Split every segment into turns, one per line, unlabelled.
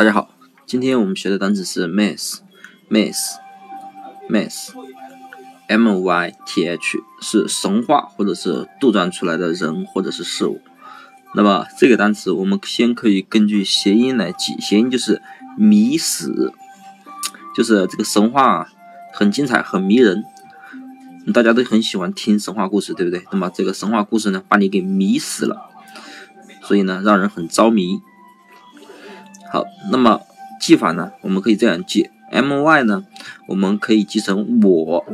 大家好，今天我们学的单词是 myth，myth，myth，m y t h 是神话或者是杜撰出来的人或者是事物。那么这个单词我们先可以根据谐音来记，谐音就是迷死，就是这个神话很精彩很迷人，大家都很喜欢听神话故事，对不对？那么这个神话故事呢，把你给迷死了，所以呢，让人很着迷。好，那么记法呢？我们可以这样记，m y 呢，我们可以记成我。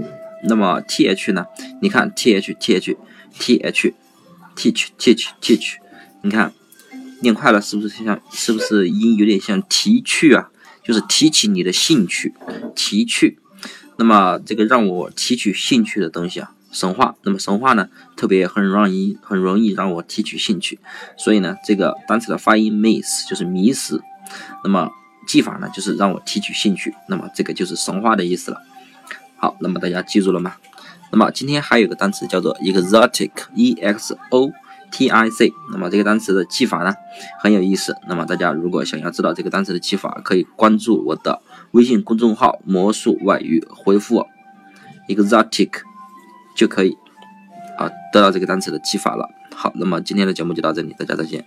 那么 t h 呢？你看 t h t h t h teach teach teach，你看念快了是不是像？是不是音有点像提去啊？就是提起你的兴趣，提去。那么这个让我提取兴趣的东西啊，神话。那么神话呢，特别很容易很容易让我提取兴趣。所以呢，这个单词的发音 miss 就是迷失。那么记法呢，就是让我提取兴趣。那么这个就是神话的意思了。好，那么大家记住了吗？那么今天还有个单词叫做 exotic，e x o t i c。那么这个单词的记法呢很有意思。那么大家如果想要知道这个单词的记法，可以关注我的微信公众号“魔术外语”，回复 exotic 就可以啊得到这个单词的记法了。好，那么今天的节目就到这里，大家再见。